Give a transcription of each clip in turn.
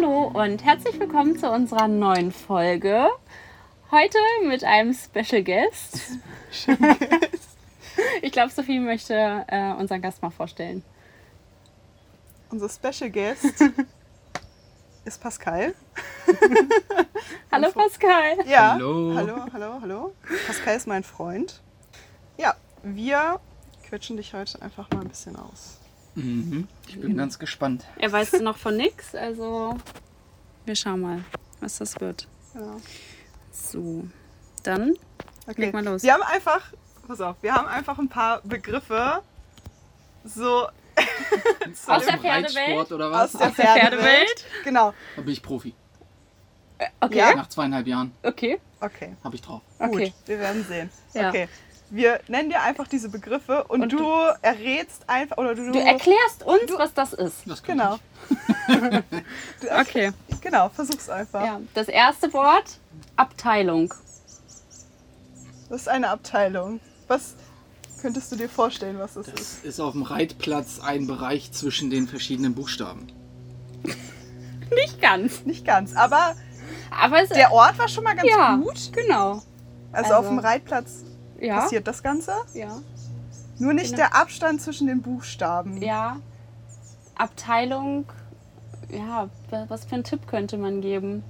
Hallo und herzlich willkommen zu unserer neuen Folge. Heute mit einem Special Guest. Ich glaube, Sophie möchte äh, unseren Gast mal vorstellen. Unser Special Guest ist Pascal. Hallo Pascal. Ja. Hallo. Hallo, hallo, hallo. Pascal ist mein Freund. Ja, wir quetschen dich heute einfach mal ein bisschen aus. Mhm. Ich bin ganz gespannt. Er weiß noch von nix, also wir schauen mal, was das wird. Ja. So, dann Okay. Leg mal los. Wir haben einfach, pass auf, wir haben einfach ein paar Begriffe so Aus der dem Pferdewelt? Reitsport oder was? aus der, Aus der Pferdewelt? Genau. Da bin ich Profi. Okay, Ja? Nach zweieinhalb Jahren okay, Okay. habe ich drauf. okay. Gut, wir werden sehen. Ja. Okay. Wir nennen dir einfach diese Begriffe und, Und du, du- errätst einfach oder du, Du erklärst uns, was das ist. Das genau. du, Okay. Genau, versuch's einfach. Ja, das erste Wort, Abteilung. Das ist eine Abteilung. Was könntest du dir vorstellen, was das ich. ist? Das ist auf dem Reitplatz ein Bereich zwischen den verschiedenen Buchstaben. Nicht ganz, Nicht ganz, aber aber es der Ort war schon mal ganz ja, gut. genau. Also, Also- auf dem Reitplatz Ja, passiert das Ganze. ja, Nur nicht Genau. der Abstand zwischen den Buchstaben. ja. Abteilung, ja, wa- was für einen Tipp könnte man geben?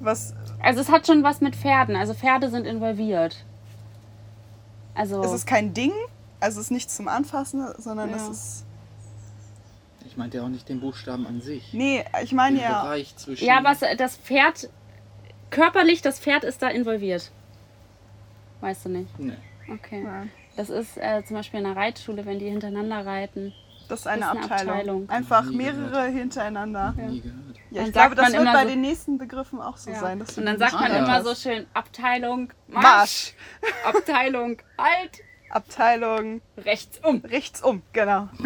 Was Also es hat schon was mit Pferden, also Pferde sind involviert. Also, es ist kein Ding, also es ist nichts zum Anfassen, sondern Ja. es ist. Ich meinte ja auch nicht den Buchstaben an sich. Nee, ich meine ja. Bereich zwischen. ja, was das Pferd, körperlich, das Pferd ist da involviert. Weißt du nicht? Nee. Okay. Nein, Das ist äh, zum Beispiel in einer Reitschule, wenn die hintereinander reiten. Das ist eine, ist eine Abteilung. Abteilung. Einfach mehrere gehört. hintereinander. Ja, Dann ich glaube, das wird immer bei so- den nächsten Begriffen auch so Ja. sein. Und dann sagt man Ah, ja. immer so schön Abteilung, Marsch, Marsch! Abteilung, halt, Abteilung rechts um. rechts um, genau.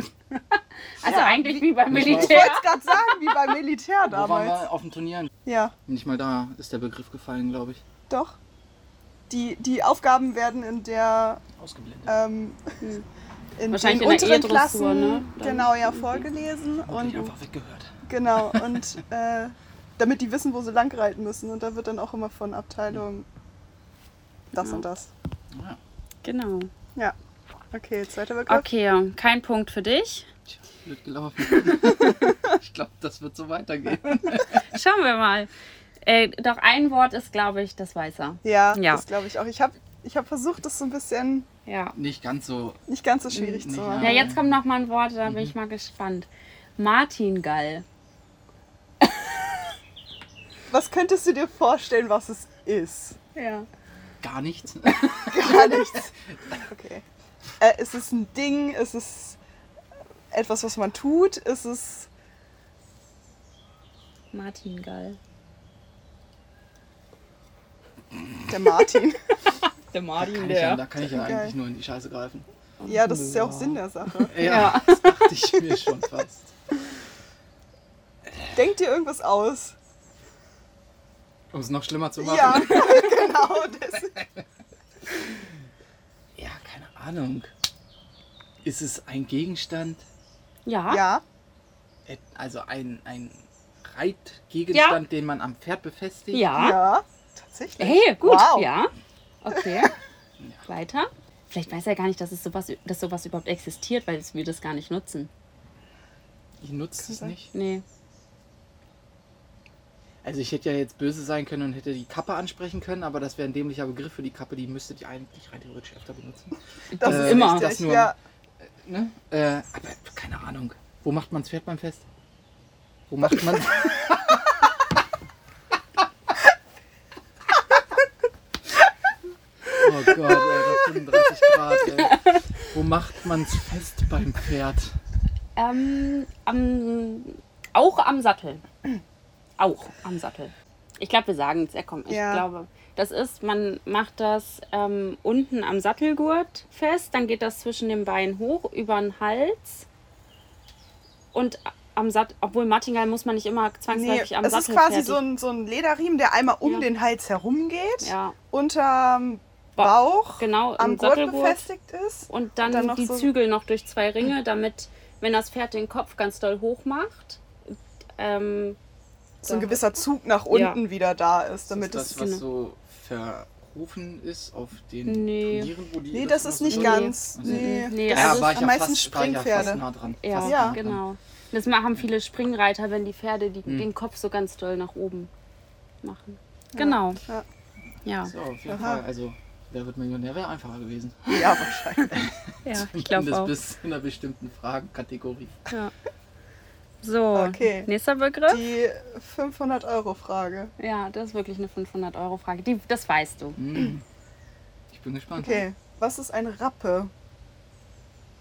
Also Ja, eigentlich wie beim Ich Ich Militär. wollte es gerade sagen, wie beim Militär Wo waren damals. wir? Auf dem Turnier? Ja, Nicht mal da ist der Begriff gefallen, glaube ich. doch. Die, die Aufgaben werden in der Ausgeblendet. ähm, Hm. in Wahrscheinlich den in der unteren E-Dressur, Klassen ne? Dann- genau ja vorgelesen und einfach weggehört. genau und äh, damit die wissen, wo sie lang reiten müssen und da wird dann auch immer von Abteilung das und das. Ja. Genau. Ja. Okay, zweiter Begriff. Okay, kein Punkt für dich. Tja, blöd gelaufen. ich glaube, das wird so weitergehen. Schauen wir mal. Äh, doch ein Wort ist, glaube ich, das Weißer. Ja, Ja. das glaube ich auch. Ich habe ich hab versucht, das so ein bisschen Ja. Nicht ganz so. nicht ganz so schwierig zu machen. Ja, jetzt kommt noch mal ein Wort, da bin ich mal gespannt. Martingall. Was könntest du dir vorstellen, was es ist? Ja. Gar nichts. Gar nichts. Okay. Äh, ist es ein Ding? Ist es etwas, was man tut? Ist es. Martingall. Der Martin. Der Martin, Kann ich ja, da kann ich ja Geil. eigentlich nur in die Scheiße greifen. ja, das ist ja auch Sinn der Sache. Ja, das dachte ich mir schon fast. Denk dir irgendwas aus. Um es noch schlimmer zu machen. Ja, genau. Das. Ja, keine Ahnung. Ist es ein Gegenstand? Ja. Ja, Also ein, ein Reitgegenstand, den man am Pferd befestigt? Ja. ja. Tatsächlich. Hey, gut. Wow. Ja. Okay. Weiter. Vielleicht weiß er gar nicht, dass, es sowas, dass sowas überhaupt existiert, weil wir das gar nicht nutzen. Ich nutze es nicht. Nee. Also ich hätte ja jetzt böse sein können und hätte die Kappe ansprechen können, aber das wäre ein dämlicher Begriff für die Kappe, die müsstet ihr eigentlich rein theoretisch öfter benutzen. Das Äh, ist immer. richtig. das nur- Ja. Ne? Äh, aber keine Ahnung. Wo macht man das Pferd beim Fest? Wo macht man Oh Gott, Alter, 35 Grad, ey. Wo macht man's fest beim Pferd? Ähm, am, auch am Sattel. Auch am Sattel. Ich glaube, wir sagen es. Ja, komm, ich Ja. glaube. Das ist, man macht das ähm, unten am Sattelgurt fest, dann geht das zwischen den Beinen hoch über den Hals und am Sattel, obwohl Martingall muss man nicht immer Nee, zwangsläufig am es ist Sattel quasi fertig. so ein, so ein Lederriemen, der einmal um Ja. den Hals herum geht, Ja, unterm Bauch, genau, am Gurt befestigt ist. Und dann, dann noch die so- Zügel noch durch zwei Ringe, damit, wenn das Pferd den Kopf ganz doll hoch macht, ähm, so ein gewisser Zug nach Ja. unten wieder da ist, damit ist das, es. was genau. so verrufen ist auf den Nee. Turnieren, wo die Nee, das ist nicht Nee. ganz. Also- Nee, Nee, das ja, ist war ich am ja meisten fast, ja Springpferde. nah dran. Ja, Ja. nah genau. Das machen viele Springreiter, wenn die Pferde die, Hm. den Kopf so ganz doll nach oben machen. Genau. Ja. Ja, So, auf jeden Aha. Fall. Also, wer wird Millionär wäre einfacher gewesen. Ja, wahrscheinlich. ja ich glaube Zumindest auch. bis in einer bestimmten Fragenkategorie. Ja. So, Okay. nächster Begriff. Die 500-Euro-Frage. Ja, das ist wirklich eine 500-Euro-Frage. Die, das weißt du. Hm. Ich bin gespannt. Okay, was ist ein Rappe?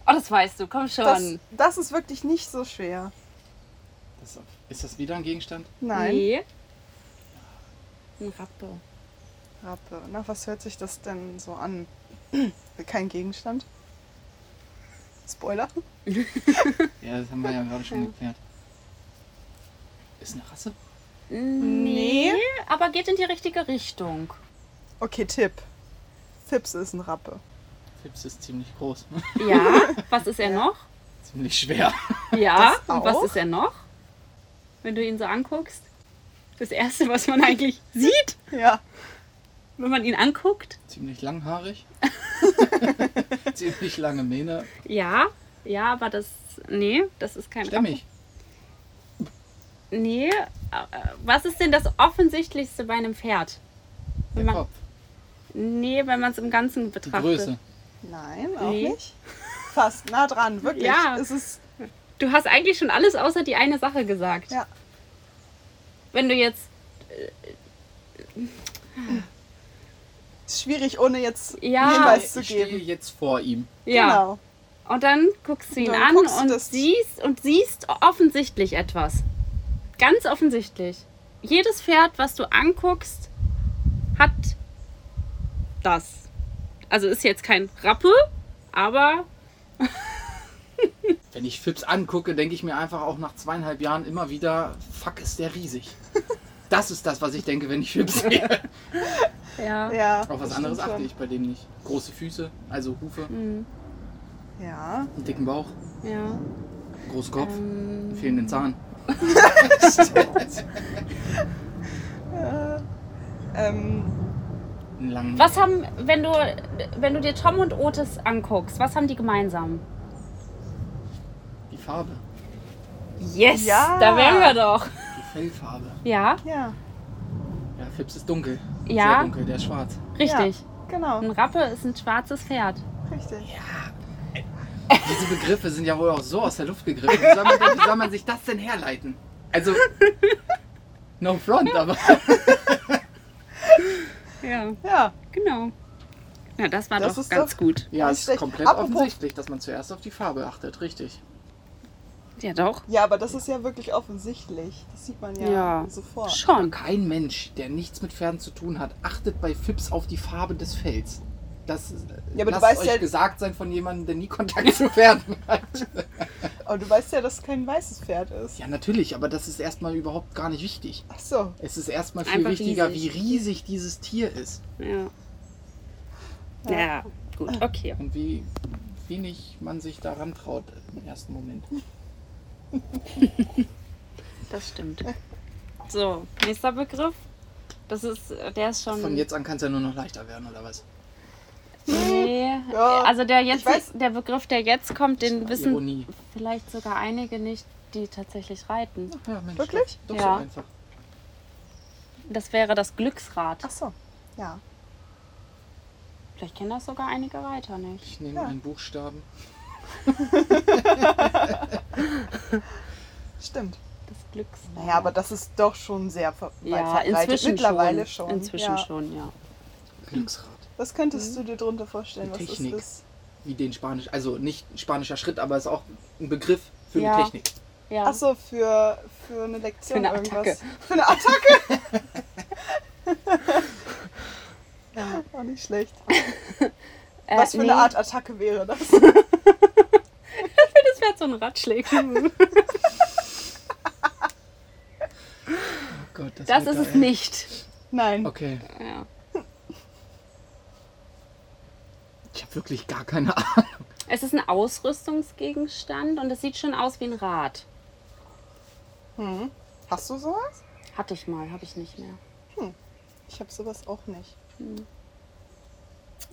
Oh, das weißt du. Komm schon. Das, das ist wirklich nicht so schwer. Das, ist das wieder ein Gegenstand? Nein. Nee. Ein Rappe. Rappe. Na, was hört sich das denn so an? Kein Gegenstand? Spoiler? Ja, das haben wir ja gerade schon geklärt. Ist eine Rasse? Nee, aber geht in die richtige Richtung. Okay, Tipp. Fips ist ein Rappe. Fips ist ziemlich groß. Ja, was ist er noch? ziemlich schwer. Ja, Das und was ist er noch? Wenn du ihn so anguckst. Das erste, was man eigentlich sieht, Ja. Wenn man ihn anguckt. ziemlich langhaarig. ziemlich lange Mähne. Ja, ja, aber das. Nee, das ist kein Stämmig. Nee, äh, was ist denn das Offensichtlichste bei einem Pferd? Der Wenn man, Kopf. nee, wenn man es im Ganzen Die betrachtet. Größe. Nein, auch Nee. nicht. Fast nah dran, wirklich. Ja. Es ist, Du hast eigentlich schon alles außer die eine Sache gesagt. ja. Wenn du jetzt. ist schwierig, ohne jetzt Ja. Hinweis zu Ich stehe geben. jetzt vor ihm. Ja. Genau. Und dann guckst du ihn Dann an und siehst und siehst offensichtlich etwas. Ganz offensichtlich. Jedes Pferd, was du anguckst, hat das. Also ist jetzt kein Rappe, aber Wenn ich Fips angucke, denke ich mir einfach auch nach zweieinhalb Jahren immer wieder, fuck, ist der riesig. Das ist das, was ich denke, wenn ich Fips sehe. ja. Ja. Auf was anderes achte ich bei dem nicht. Große Füße, also Hufe, Mhm. Ja. einen dicken Bauch, ja. großen Kopf, Ähm, einen fehlenden Zahn. Ähm, Einen langen. Was haben, wenn du, wenn du dir Tom und Otis anguckst, was haben die gemeinsam? Die Farbe, Yes, Ja. da wären wir doch. Die Fellfarbe. Ja, ja, Ja, Fips ist dunkel. Ja. Sehr dunkel, der ist schwarz. richtig. genau. Ein Rappe ist ein schwarzes Pferd. Richtig. Diese Begriffe sind ja wohl auch so aus der Luft gegriffen. Wie soll man, denn, wie soll man sich das denn herleiten? Also, no front, aber Ja, Ja. genau. Ja, das war Das doch ist ganz doch- gut. ja, Nicht ist komplett Apropos- offensichtlich, dass man zuerst auf die Farbe achtet, richtig. Ja, doch. Ja, aber das ist ja wirklich offensichtlich. Das sieht man ja, Ja. sofort. Schon. Kein Mensch, der nichts mit Pferden zu tun hat, achtet bei Fips auf die Farbe des Fells. Das Ja, aber du weißt euch ja- gesagt sein von jemandem, der nie Kontakt zu Pferden hat. Aber du weißt ja, dass es kein weißes Pferd ist. Ja, natürlich, aber das ist erstmal überhaupt gar nicht wichtig. Ach so. Es ist erstmal viel Einfach wichtiger, riesig. wie riesig dieses Tier ist Ja. Ja. Ja, gut, okay. und wie wenig man sich daran traut im ersten Moment. Das stimmt. So, nächster Begriff. Das ist, der ist schon. Von jetzt an kann es ja nur noch leichter werden, oder was? Nee. Ja, also der jetzt, der Begriff, der jetzt kommt, den wissen Ironie. vielleicht sogar einige nicht, die tatsächlich reiten. Ja, Mensch, Wirklich? Doch, Ja. so einfach. Das wäre das Glücksrad. Ach so. Ja. Vielleicht kennen das sogar einige Reiter nicht. Ich nehme Ja. einen Buchstaben. Stimmt. Das Glücksrad. Naja, aber das ist doch schon sehr ver weit ja, verbreitet. inzwischen Mittlerweile schon. schon. Inzwischen ja. schon, ja. Glücksrad. Was könntest du dir darunter vorstellen, was Technik. das ist? Wie den Spanisch, also nicht spanischer Schritt, aber ist auch ein Begriff für Ja. die Technik. ja. Ach so, für, für eine Lektion Für eine irgendwas. Attacke. Für eine Attacke? Auch nicht schlecht. Äh, Was für nee, eine Art Attacke wäre das? Das wäre so ein Ratschläger. Oh Gott, das, Das ist es geil. nicht. Nein. Okay, Ja. ich habe wirklich gar keine Ahnung. Es ist ein Ausrüstungsgegenstand und es sieht schon aus wie ein Rad. Hm. Hast du sowas? Hatte ich mal, habe ich nicht mehr. Ich habe sowas auch nicht.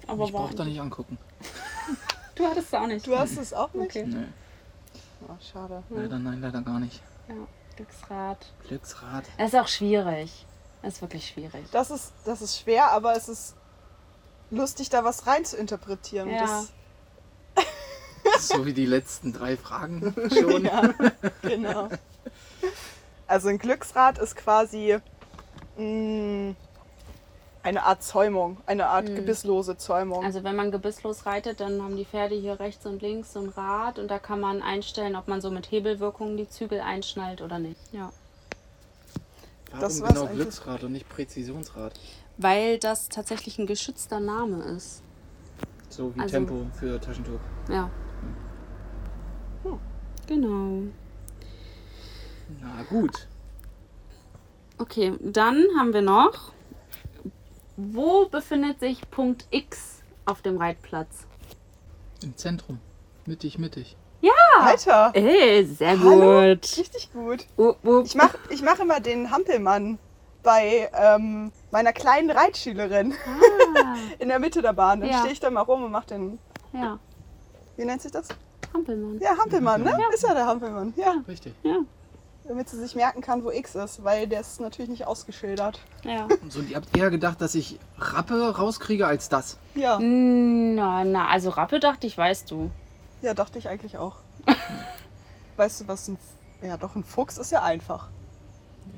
Aber ich brauche da nicht angucken. Du hattest es auch nicht. Du hast es auch nicht? Okay. Nee, Oh, schade. leider nein, leider gar nicht. Ja, Glücksrad. Glücksrad. Es ist auch schwierig. Es ist wirklich schwierig. Das ist, das ist schwer, aber es ist lustig, da was rein zu interpretieren. Ja. Das, So wie die letzten drei Fragen schon. ja, genau. Also ein Glücksrad ist quasi mh, eine Art Zäumung, eine Art gebisslose Zäumung. Also wenn man gebisslos reitet, dann haben die Pferde hier rechts und links so ein Rad und da kann man einstellen, ob man so mit Hebelwirkung die Zügel einschnallt oder nicht. Ja. Warum Das genau eigentlich. Glücksrad und nicht Präzisionsrad? Weil das tatsächlich ein geschützter Name ist. So wie Also- Tempo für Taschentuch. Ja. Genau. Na gut. Okay, dann haben wir noch. Wo befindet sich Punkt X auf dem Reitplatz? Im Zentrum. Mittig, mittig. Alter, Ey, sehr Hallo? gut. richtig gut. Uh, uh. Ich mache ich mach immer den Hampelmann bei ähm, meiner kleinen Reitschülerin Ah, in der Mitte der Bahn. Dann Ja. stehe ich da mal rum und mache den, ja, wie nennt sich das? Hampelmann. Ja, Hampelmann, ne? Ist ja der Hampelmann. Ja, Richtig. Ja, damit sie sich merken kann, wo X ist, weil der ist natürlich nicht ausgeschildert. ja. So, und ihr habt eher gedacht, dass ich Rappe rauskriege als das. Ja, Na, na, also Rappe dachte ich, weißt du. ja, dachte ich eigentlich auch. weißt du, was ein, F- ja doch, ein Fuchs ist ja einfach.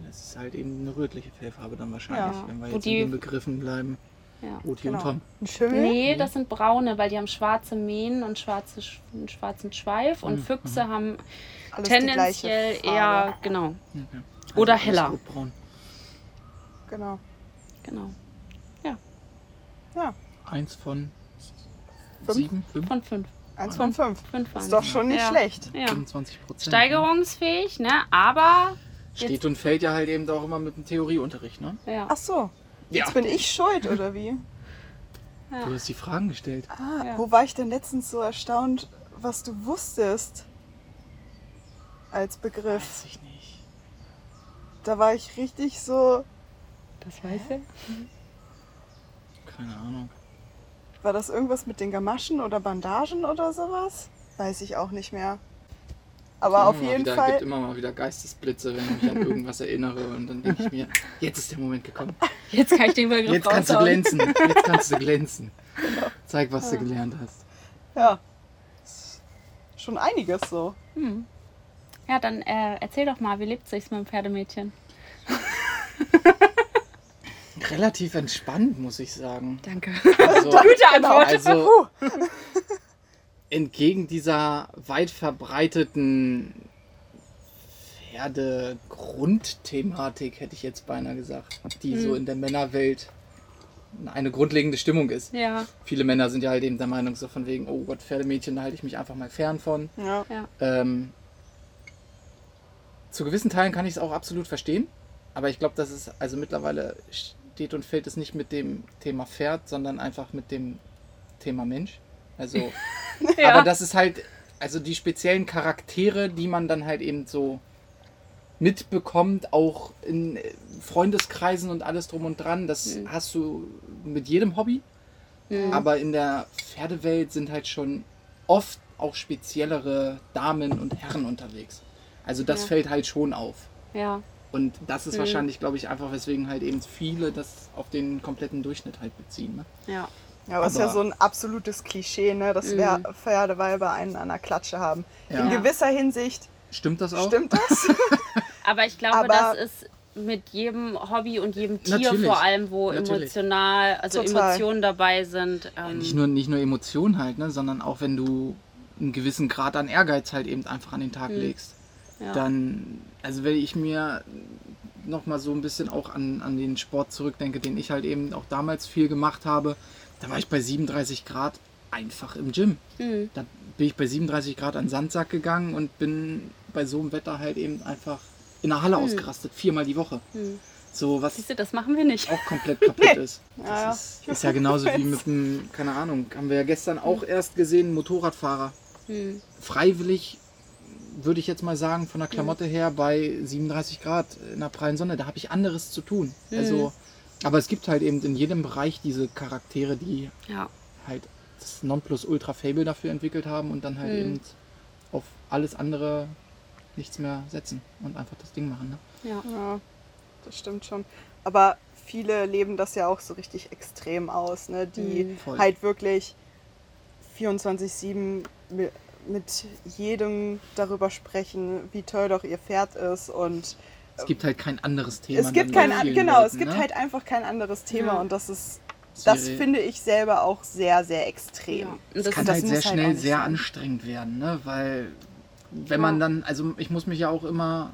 Das ist halt eben eine rötliche Fellfarbe dann wahrscheinlich, Ja. wenn wir jetzt die- in den Begriffen bleiben. Ja. Oti Genau. und Tom. Ein Schimmel? Nee, das sind braune, weil die haben schwarze Mähnen und schwarze, Sch- einen schwarzen Schweif und Füchse haben Alles tendenziell eher, genau, Okay. Oder alles heller. rotbraun. Genau. genau. Ja, Eins von Fünf? sieben, fünf, Von fünf. eins von fünf. Fünf Ist doch schon nicht ja. schlecht. Ja. 25 Prozent. Steigerungsfähig, ne? Aber, Steht und fällt ja halt eben auch immer mit dem Theorieunterricht, ne? ja. Ach so, Ja. jetzt bin ich schuld, oder wie? Du hast die Fragen gestellt. Ah, Ja. wo war ich denn letztens so erstaunt, was du wusstest als Begriff? Weiß ich nicht. Da war ich richtig so, Das weiß er. Keine Ahnung. war das irgendwas mit den Gamaschen oder Bandagen oder sowas? Weiß ich auch nicht mehr. Aber auf jeden wieder, Fall, gibt immer mal wieder Geistesblitze, wenn ich mich an irgendwas erinnere. Und dann denke ich mir, jetzt ist der Moment gekommen. Jetzt kann ich den Begriff Jetzt kannst du raushauen. glänzen. Jetzt kannst du glänzen. Genau. Zeig, was du gelernt hast. ja, ist schon einiges so. Hm. Ja, dann äh, erzähl doch mal, wie lebt sich's mit dem Pferdemädchen? Relativ entspannt, muss ich sagen. Danke. Also, Gute Antwort. also entgegen dieser weit verbreiteten Pferde-Grundthematik, hätte ich jetzt beinahe gesagt, die so in der Männerwelt eine grundlegende Stimmung ist. Ja, Viele Männer sind ja halt eben der Meinung, so von wegen, oh Gott, Pferdemädchen, da halte ich mich einfach mal fern von. Ja, ja. Ähm, zu gewissen Teilen kann ich es auch absolut verstehen, aber ich glaube, dass es also mittlerweile steht und fällt es nicht mit dem Thema Pferd, sondern einfach mit dem Thema Mensch. Also, Ja. aber das ist halt, also die speziellen Charaktere, die man dann halt eben so mitbekommt, auch in äh, Freundeskreisen und alles drum und dran, das Mhm. hast du mit jedem Hobby. Aber in der Pferdewelt sind halt schon oft auch speziellere Damen und Herren unterwegs. Also das Ja. fällt halt schon auf. Ja, Und das ist Mhm. wahrscheinlich, glaube ich, einfach, weswegen halt eben viele das auf den kompletten Durchschnitt halt beziehen. Ne? ja. Ja aber es ist ja Aber- so ein absolutes Klischee, ne, dass Mhm. wir Pferdeweiber einen an der Klatsche haben. Ja. In gewisser Hinsicht Stimmt das auch? stimmt das. Aber ich glaube, Aber- das ist mit jedem Hobby und jedem Tier Natürlich. vor allem, wo Natürlich. emotional, also Total. Emotionen dabei sind. Ähm, Nicht nur, nicht nur Emotionen halt, ne, sondern auch wenn du einen gewissen Grad an Ehrgeiz halt eben einfach an den Tag legst. ja. dann, also wenn ich mir nochmal so ein bisschen auch an, an den Sport zurückdenke, den ich halt eben auch damals viel gemacht habe, da war ich bei 37 Grad einfach im Gym. Mhm. Da bin ich bei 37 Grad an den Sandsack gegangen und bin bei so einem Wetter halt eben einfach in der Halle ausgerastet, viermal die Woche. Mhm. So was Siehst du, das machen wir nicht. auch komplett kaputt ist. Ja, ja. Das ist, ist ja genauso wie mit dem, keine Ahnung, haben wir ja gestern auch erst gesehen, Motorradfahrer Mhm. freiwillig würde ich jetzt mal sagen, von der Klamotte her bei 37 Grad in der prallen Sonne. Da habe ich anderes zu tun. Mhm. Also, aber es gibt halt eben in jedem Bereich diese Charaktere, die Ja. halt das Nonplusultra-Fable dafür entwickelt haben und dann halt Mhm. eben auf alles andere nichts mehr setzen und einfach das Ding machen. Ne? Ja. Ja, das stimmt schon. Aber viele leben das ja auch so richtig extrem aus, ne? die Mhm. Halt wirklich 24-7 mi- mit jedem darüber sprechen, wie toll doch ihr Pferd ist und Es gibt halt kein anderes Thema. es gibt kein an- genau, es Leuten, gibt ne? halt einfach kein anderes Thema Ja. und das ist Es das finde ich selber auch sehr sehr extrem. Ja. Es das kann das halt sehr halt auch schnell sehr sein. anstrengend werden, ne? weil wenn Ja. man dann, also ich muss mich ja auch immer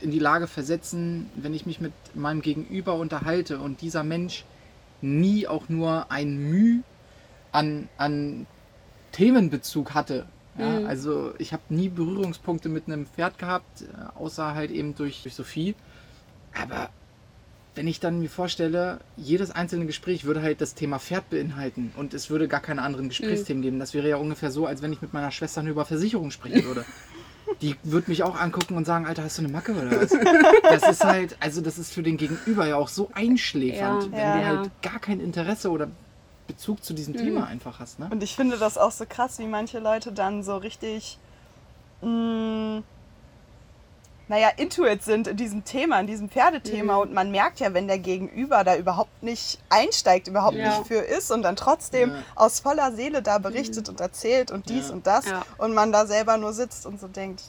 in die Lage versetzen, wenn ich mich mit meinem Gegenüber unterhalte und dieser Mensch nie auch nur ein Mühe an, an Themenbezug hatte. Ja, Mhm. Also ich habe nie Berührungspunkte mit einem Pferd gehabt, äh, außer halt eben durch, durch Sophie. Aber wenn ich dann mir vorstelle, jedes einzelne Gespräch würde halt das Thema Pferd beinhalten und es würde gar keine anderen Gesprächsthemen geben. Das wäre ja ungefähr so, als wenn ich mit meiner Schwester nur über Versicherung sprechen würde. Die würde mich auch angucken und sagen, Alter, hast du eine Macke oder was? Das ist halt, also das ist für den Gegenüber ja auch so einschläfernd, Ja, wenn ja. Ja. halt gar kein Interesse oder Bezug zu diesem Thema einfach hast. Ne? Und ich finde das auch so krass, wie manche Leute dann so richtig, mh, naja, intuit sind in diesem Thema, in diesem Pferdethema. Mhm. Und man merkt ja, wenn der Gegenüber da überhaupt nicht einsteigt, überhaupt Ja. nicht für ist und dann trotzdem Ja. aus voller Seele da berichtet und erzählt und dies Ja. und das Ja. und man da selber nur sitzt und so denkt,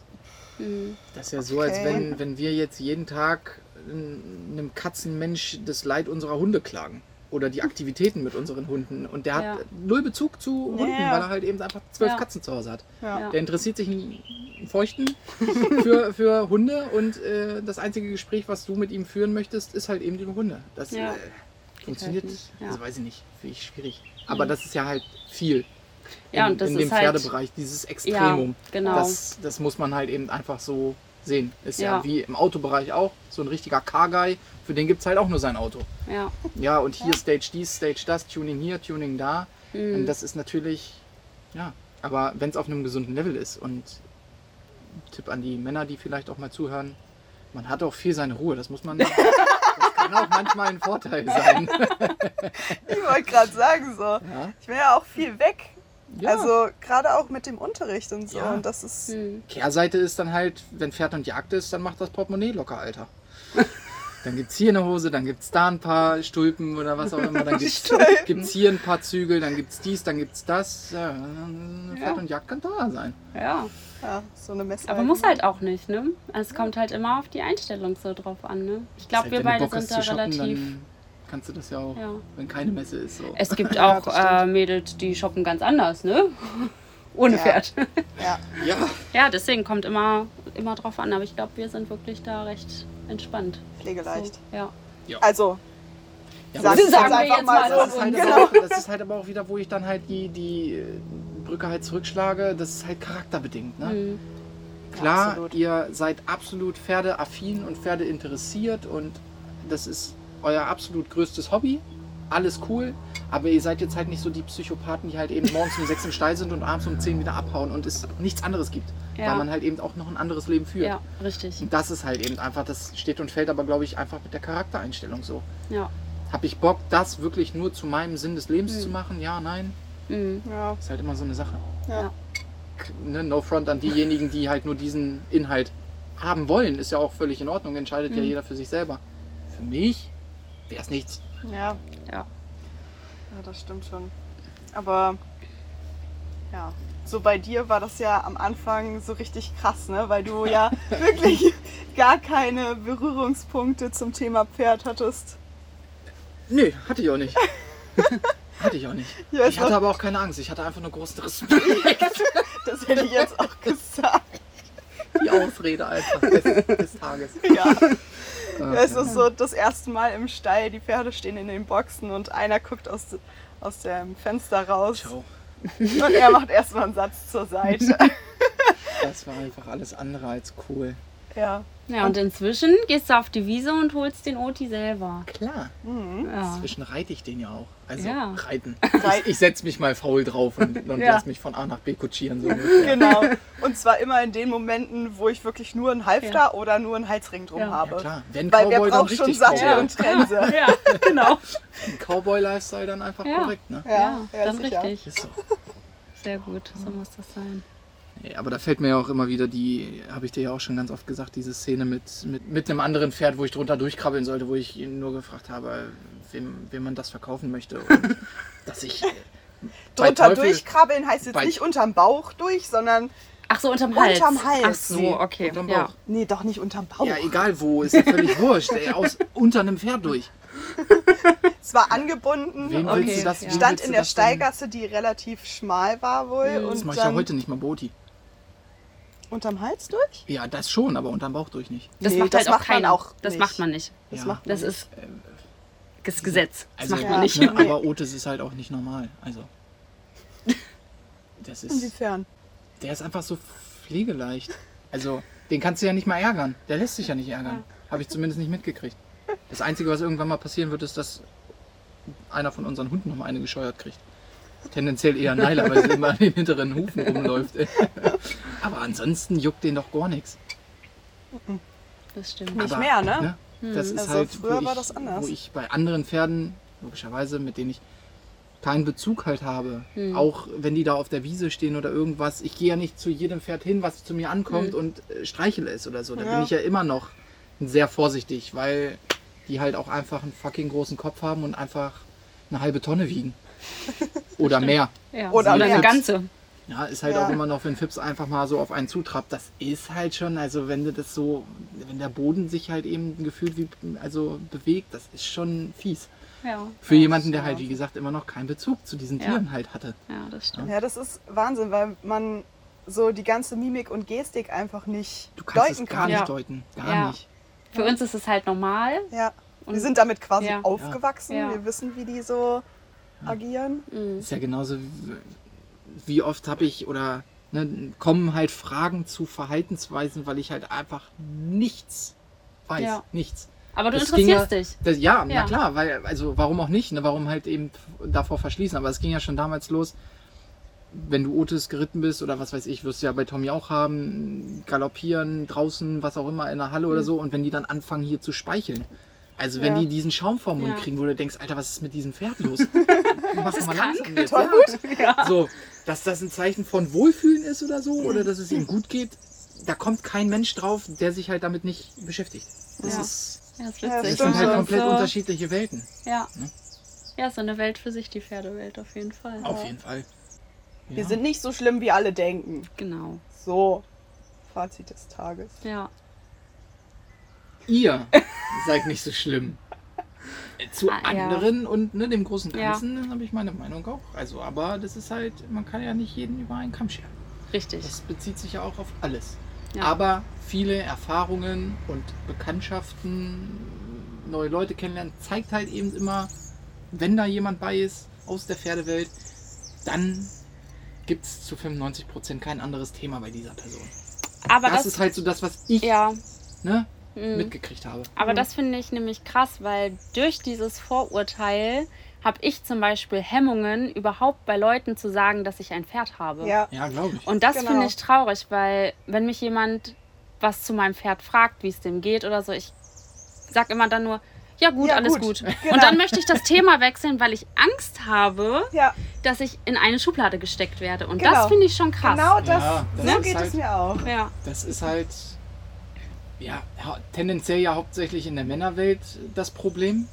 Mhm. Das ist ja so, als Okay. wenn, wenn wir jetzt jeden Tag einem Katzenmensch das Leid unserer Hunde klagen. Oder die Aktivitäten mit unseren Hunden. Und der hat Ja. null Bezug zu Hunden, Ja. weil er halt eben einfach zwölf Ja. Katzen zu Hause hat. ja. Ja. Der interessiert sich einen Feuchten für, für Hunde und äh, das einzige Gespräch, was du mit ihm führen möchtest, ist halt eben über Hunde. Das Ja. äh, funktioniert, halt ja. das weiß ich nicht, finde ich schwierig. Aber das ist ja halt viel Ja, in, und das in ist dem halt- Pferdebereich, dieses Extremum. genau. Das, das muss man halt eben einfach so sehen. Ist ja, Ja. wie im Autobereich auch, so ein richtiger Car-Guy, für den gibt es halt auch nur sein Auto. Ja. Ja, und hier Stage dies, Stage das, Tuning hier, Tuning da. Mhm. Und das ist natürlich, ja, aber wenn es auf einem gesunden Level ist und Tipp an die Männer, die vielleicht auch mal zuhören, man hat auch viel seine Ruhe, das muss man, das kann auch manchmal ein Vorteil sein. Ich wollte gerade sagen so, Ja, ich bin ja auch viel weg. Ja. Also gerade auch mit dem Unterricht und so. Ja. Und das ist, Mhm. Kehrseite ist dann halt, wenn Pferd und Jagd ist, dann macht das Portemonnaie locker, Alter. Dann gibt es hier eine Hose, dann gibt es da ein paar Stulpen oder was auch immer, dann gibt es hier ein paar Zügel, dann gibt es dies, dann gibt es das. Ja, Pferd Ja. und Jagd kann teuer sein. Ja. ja, so eine Messe. Aber muss halt auch nicht, ne? Es kommt halt immer auf die Einstellung so drauf an, ne? Ich glaube, wir beide sind da relativ. Dann kannst du das ja auch, Ja. wenn keine Messe ist. So. Es gibt Ja, auch stimmt. äh, Mädels, die shoppen ganz anders, ne? Ohne Ja. Pferd. Ja. Ja, Ja, deswegen kommt immer, immer drauf an. Aber ich glaube, wir sind wirklich da recht entspannt. Pflegeleicht. So, ja. Also, ja Sag aber ich das, sagen jetzt wir einfach jetzt mal so. das, ist halt Genau. aber auch, das ist halt aber auch wieder, wo ich dann halt die, die äh, Brücke halt zurückschlage, das ist halt charakterbedingt. Ne? Mhm. Klar, Absolut. ihr seid absolut Pferdeaffin und Pferde interessiert und das ist euer absolut größtes Hobby. Alles cool, aber ihr seid jetzt halt nicht so die Psychopathen, die halt eben morgens um sechs im Stall sind und abends um zehn wieder abhauen und es nichts anderes gibt. Ja. Weil man halt eben auch noch ein anderes Leben führt. Ja, richtig. Und das ist halt eben einfach, das steht und fällt aber, glaube ich, einfach mit der Charaktereinstellung so. Ja. Habe ich Bock, das wirklich nur zu meinem Sinn des Lebens Mhm. zu machen? Ja, nein. Mhm. ja. Ist halt immer so eine Sache. Ja. Ne, no front an diejenigen, die halt nur diesen Inhalt haben wollen. Ist ja auch völlig in Ordnung, entscheidet ja Mhm. jeder für sich selber. Für mich wäre es nichts. Ja. Ja. Ja, das stimmt schon. Aber ja, so bei dir war das ja am Anfang so richtig krass, ne? Weil du ja wirklich gar keine Berührungspunkte zum Thema Pferd hattest. Nö, hatte ich auch nicht. hatte ich auch nicht. Ich weiß Ich hatte aber auch keine Angst. Ich hatte einfach nur großen Respekt. das hätte ich jetzt auch gesagt. Die Ausrede einfach des, des Tages. Ja. Äh, Es ist so das erste Mal im Stall, die Pferde stehen in den Boxen und einer guckt aus, aus dem Fenster raus Ciao. und er macht erstmal einen Satz zur Seite. Das war einfach alles andere als cool. Ja. Ja, und inzwischen gehst du auf die Wiese und holst den Oti selber. Klar. Ja. Inzwischen reite ich den ja auch. Also Ja. reiten. Rei- Ich, ich setze mich mal faul drauf und, und Ja. lass mich von A nach B kutschieren. So. Genau. Und zwar immer in den Momenten, wo ich wirklich nur einen Halfter Ja. oder nur einen Halsring drum Ja. habe. Ja, klar. Wenn Weil wer Cowboy dann braucht schon richtig Sattel und Trense. Ja, genau. Ein Cowboy-Lifestyle dann einfach Ja. korrekt, ne? Ja, Ja, ja, dann richtig. Ist so. Sehr gut, so muss das sein. Aber da fällt mir ja auch immer wieder die, habe ich dir ja auch schon ganz oft gesagt, diese Szene mit, mit, mit einem anderen Pferd, wo ich drunter durchkrabbeln sollte, wo ich ihn nur gefragt habe, wem, wem man das verkaufen möchte. Und dass ich. äh, Drunter Teufel- durchkrabbeln heißt jetzt bei- nicht unterm Bauch durch, sondern. Ach so, unterm Hals. Unterm Hals. Ach so, Nee, okay. unterm Ja. Bauch. Nee, doch nicht unterm Bauch. Ja, egal wo, ist ja völlig wurscht. Ey, aus, unter einem Pferd durch. Es war angebunden Wem du das? ja. stand in der Steigasse, die relativ schmal war wohl. Mhm. Das mache ich ja heute nicht mal Boti. Unterm Hals durch? Ja, das schon, aber unterm Bauch durch nicht. Das Nee, macht das halt auch macht man keiner. auch das nicht. macht man nicht. Das Ja. macht man Das nicht. ist das Gesetz. Das Also, macht Ja. man nicht. Ne, aber Otis ist halt auch nicht normal. Also. Das ist. Inwiefern? Der ist einfach so pflegeleicht. Also, den kannst du ja nicht mal ärgern. Der lässt sich ja nicht ärgern. Habe ich zumindest nicht mitgekriegt. Das Einzige, was irgendwann mal passieren wird, ist, dass einer von unseren Hunden noch mal eine gescheuert kriegt. Tendenziell eher Nyla, weil sie immer an den hinteren Hufen rumläuft. Aber ansonsten juckt den doch gar nichts. Das stimmt. Nicht Aber, mehr, ne? Das ist Also halt, früher wo war ich, das anders. Wo ich bei anderen Pferden, logischerweise, mit denen ich keinen Bezug halt habe, Hm. auch wenn die da auf der Wiese stehen oder irgendwas, ich gehe ja nicht zu jedem Pferd hin, was zu mir ankommt Hm. und äh, streichele es oder so. Da Ja. bin ich ja immer noch sehr vorsichtig, weil die halt auch einfach einen fucking großen Kopf haben und einfach eine halbe Tonne wiegen. Oder mehr. Ja. Oder mehr. ganze. Ja, ist halt Ja. auch immer noch, wenn Fips einfach mal so auf einen zutrappt. Das ist halt schon, also wenn du das so, wenn der Boden sich halt eben gefühlt wie, also bewegt, das ist schon fies. Ja. Für jemanden, der halt, wie gesagt, immer noch keinen Bezug zu diesen Ja. Tieren halt hatte. Ja, das stimmt. Ja, das ist Wahnsinn, weil man so die ganze Mimik und Gestik einfach nicht Du kannst deuten es gar kann. nicht Ja. deuten. Gar Ja. nicht. Für uns ist es halt normal. Ja. Und- Wir sind damit quasi Ja. aufgewachsen. Ja. Wir wissen, wie die so agieren. Mhm. Ist ja genauso, wie- wie oft habe ich oder ne, kommen halt Fragen zu Verhaltensweisen, weil ich halt einfach nichts weiß. Ja. Nichts. Aber du Das interessierst ja, dich. Das, ja, Ja. na klar, weil, also warum auch nicht, ne? Warum halt eben davor verschließen? Aber es ging ja schon damals los, wenn du Otis geritten bist oder was weiß ich, wirst du ja bei Tommy auch haben, galoppieren, draußen, was auch immer, in der Halle oder so, und wenn die dann anfangen hier zu speicheln. Also wenn Ja. die diesen Schaum vorm Mund Ja. kriegen, wo du denkst, Alter, was ist mit diesem Pferd los? Mach doch mal langsam jetzt. Toll Ja. So, dass das ein Zeichen von Wohlfühlen ist oder so, oder dass es ihm gut geht, da kommt kein Mensch drauf, der sich halt damit nicht beschäftigt. Das Ja. ist Ja, ist Ja, witzig. das sind halt komplett so, unterschiedliche Welten. Ja. Ne? Ja, ist so eine Welt für sich, die Pferdewelt auf jeden Fall. Auf jeden Fall. Wir Ja. sind nicht so schlimm, wie alle denken. Genau. So, Fazit des Tages. Ja. Ihr seid nicht so schlimm. Zu Ah, ja. anderen und ne, dem großen Ja. Ganzen habe ich meine Meinung auch. Also, aber das ist halt, man kann ja nicht jeden über einen Kamm scheren. Richtig. Das bezieht sich ja auch auf alles. Ja. Aber viele Erfahrungen und Bekanntschaften, neue Leute kennenlernen, zeigt halt eben immer, wenn da jemand bei ist aus der Pferdewelt, dann gibt es zu 95% kein anderes Thema bei dieser Person. Aber das, das, ist halt so das, was ich ja. ne, mhm. mitgekriegt habe. Aber das finde ich nämlich krass, weil durch dieses Vorurteil habe ich zum Beispiel Hemmungen, überhaupt bei Leuten zu sagen, dass ich ein Pferd habe. Ja, Ja, glaube ich. Und das Genau. finde ich traurig, weil wenn mich jemand was zu meinem Pferd fragt, wie es dem geht oder so, ich sag immer dann nur, ja gut, Ja, alles gut. gut. Genau. Und dann möchte ich das Thema wechseln, weil ich Angst habe, ja, dass ich in eine Schublade gesteckt werde. Und Genau. das finde ich schon krass. genau das. Ja, das so geht halt- es mir auch. Ja, Das ist halt ja, tendenziell ja hauptsächlich in der Männerwelt das Problem,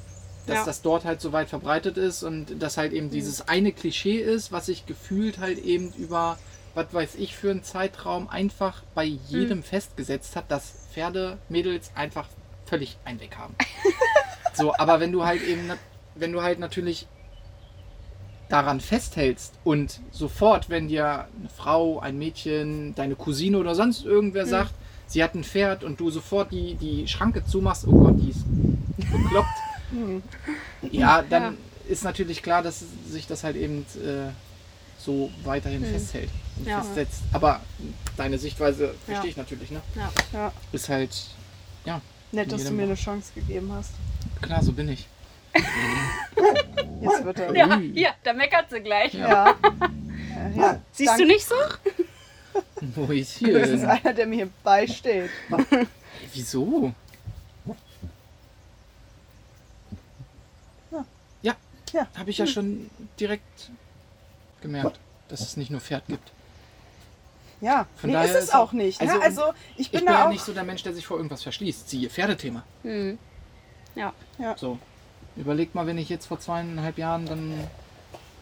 dass Ja. das dort halt so weit verbreitet ist und dass halt eben dieses eine Klischee ist, was sich gefühlt halt eben über, was weiß ich, für einen Zeitraum einfach bei jedem festgesetzt hat, dass Pferdemädels einfach völlig einen Weg haben. so, aber wenn du halt eben, wenn du halt natürlich daran festhältst und sofort, wenn dir eine Frau, ein Mädchen, deine Cousine oder sonst irgendwer sagt, sie hat ein Pferd und du sofort die, die Schranke zumachst, oh Gott, die ist bekloppt. Ja, dann ist natürlich klar, dass sich das halt eben äh, so weiterhin festhält und Ja. festsetzt. Aber deine Sichtweise verstehe Ja. ich natürlich, ne? Ja. Ja, Ist halt, ja, nett, dass du mir Mal. eine Chance gegeben hast. klar, so bin ich. Jetzt wird er. Ja, ja, da meckert sie gleich. Ja. Ja. Siehst Dank- du nicht so? Wo ist Das ist einer, der mir beisteht. Wieso? Ja. Ja, Ja. habe ich ja schon direkt gemerkt, dass es nicht nur Pferd gibt. Ja, Von nee, daher ist es ist auch- nicht. also, ne? also ich Ich bin bin da ja auch. nicht so der Mensch, der sich vor irgendwas verschließt. Siehe Pferdethema. Hm. Ja. So. Überlegt mal, wenn ich jetzt vor zweieinhalb Jahren dann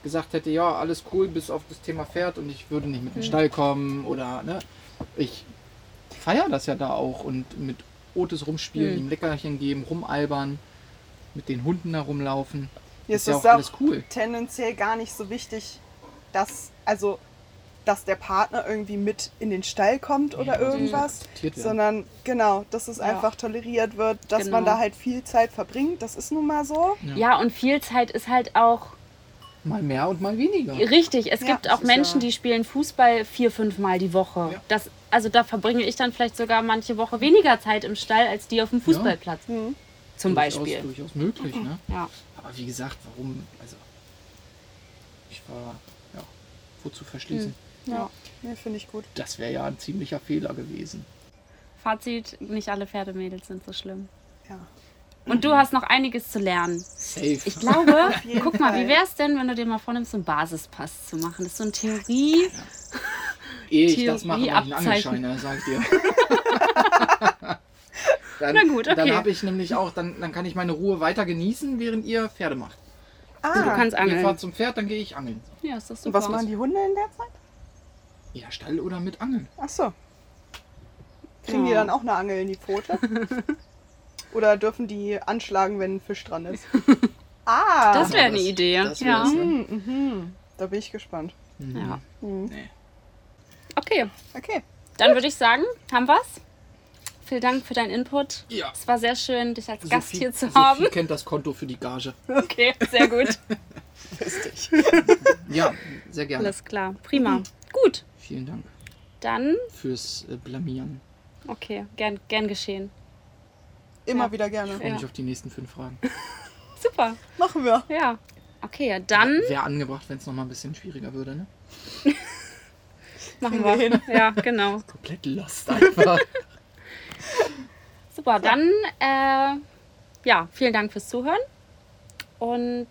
gesagt hätte, ja, alles cool, bis auf das Thema Pferd und ich würde nicht mit in den Stall kommen oder, ne? Ich feiere das ja da auch und mit Otis rumspielen, Hm. ihm Leckerchen geben, rumalbern, mit den Hunden da rumlaufen. Jetzt ist ja ist auch auch alles cool. tendenziell gar nicht so wichtig, dass, also, dass der Partner irgendwie mit in den Stall kommt oder Ja, irgendwas, sondern genau, dass es Ja. einfach toleriert wird, dass Genau. man da halt viel Zeit verbringt. Das ist nun mal so. Ja. Ja, und viel Zeit ist halt auch Mal mehr und mal weniger. richtig. Es Ja, gibt auch Menschen, ja- die spielen Fußball vier, fünf Mal die Woche. Ja. Das, also da verbringe ich dann vielleicht sogar manche Woche weniger Zeit im Stall als die auf dem Fußballplatz. Hm. Zum Durchaus- Beispiel. Durchaus möglich, ne? Ja. Aber wie gesagt, warum, also, ich war, ja, wozu verschließen? Ja, nee, finde ich gut. Das wäre ja ein ziemlicher Fehler gewesen. Fazit, nicht alle Pferdemädels sind so schlimm. Ja. Und du hast noch einiges zu lernen. Safe. Ich glaube, guck mal, Fall. wie wäre es denn, wenn du dir mal vornimmst, so einen Basispass zu machen? Das ist so eine Theorie. Ehe ich das mache, mache ich einen abzeichnen. Angelschein, sag ich dir. dann, Na gut, Dann okay. habe ich nämlich auch, dann, dann kann ich meine Ruhe weiter genießen, während ihr Pferde macht. Ah, Du kannst Ihr angeln. fahrt zum Pferd, dann gehe ich angeln. Ja, ist das und super. was machen die Hunde in der Zeit? Ja, Stall oder mit Angeln. Ach so. Kriegen die Ja. dann auch eine Angel in die Pfote? Oder dürfen die anschlagen, wenn ein Fisch dran ist? Ah! Das wäre eine das- Idee. das ja. wär's, ne? Mhm, mhm. Da bin ich gespannt. Mhm. ja. Mhm. Nee. Okay, Okay. dann würde ich sagen, haben wir's. Vielen Dank für deinen Input. Ja. Es war sehr schön, dich als Gast Sophie- hier zu Sophie haben. kennt das Konto für die Gage. Okay, sehr gut. Lustig. Ja, sehr gerne. Alles klar. Prima. Gut, Vielen Dank dann, fürs äh, Blamieren. okay, gern, gern geschehen. Immer Ja. wieder gerne. Ich freue Ja. mich auf die nächsten fünf Fragen. Super. Machen wir. Ja. Okay, ja, dann Wäre angebracht, wenn es nochmal ein bisschen schwieriger würde, ne? machen wir wir. hin. Ja, genau. Komplett lost einfach. Super, dann äh, ja, vielen Dank fürs Zuhören und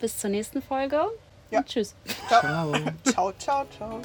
bis zur nächsten Folge. Ja. Und tschüss. Ciao. Ciao, ciao, ciao.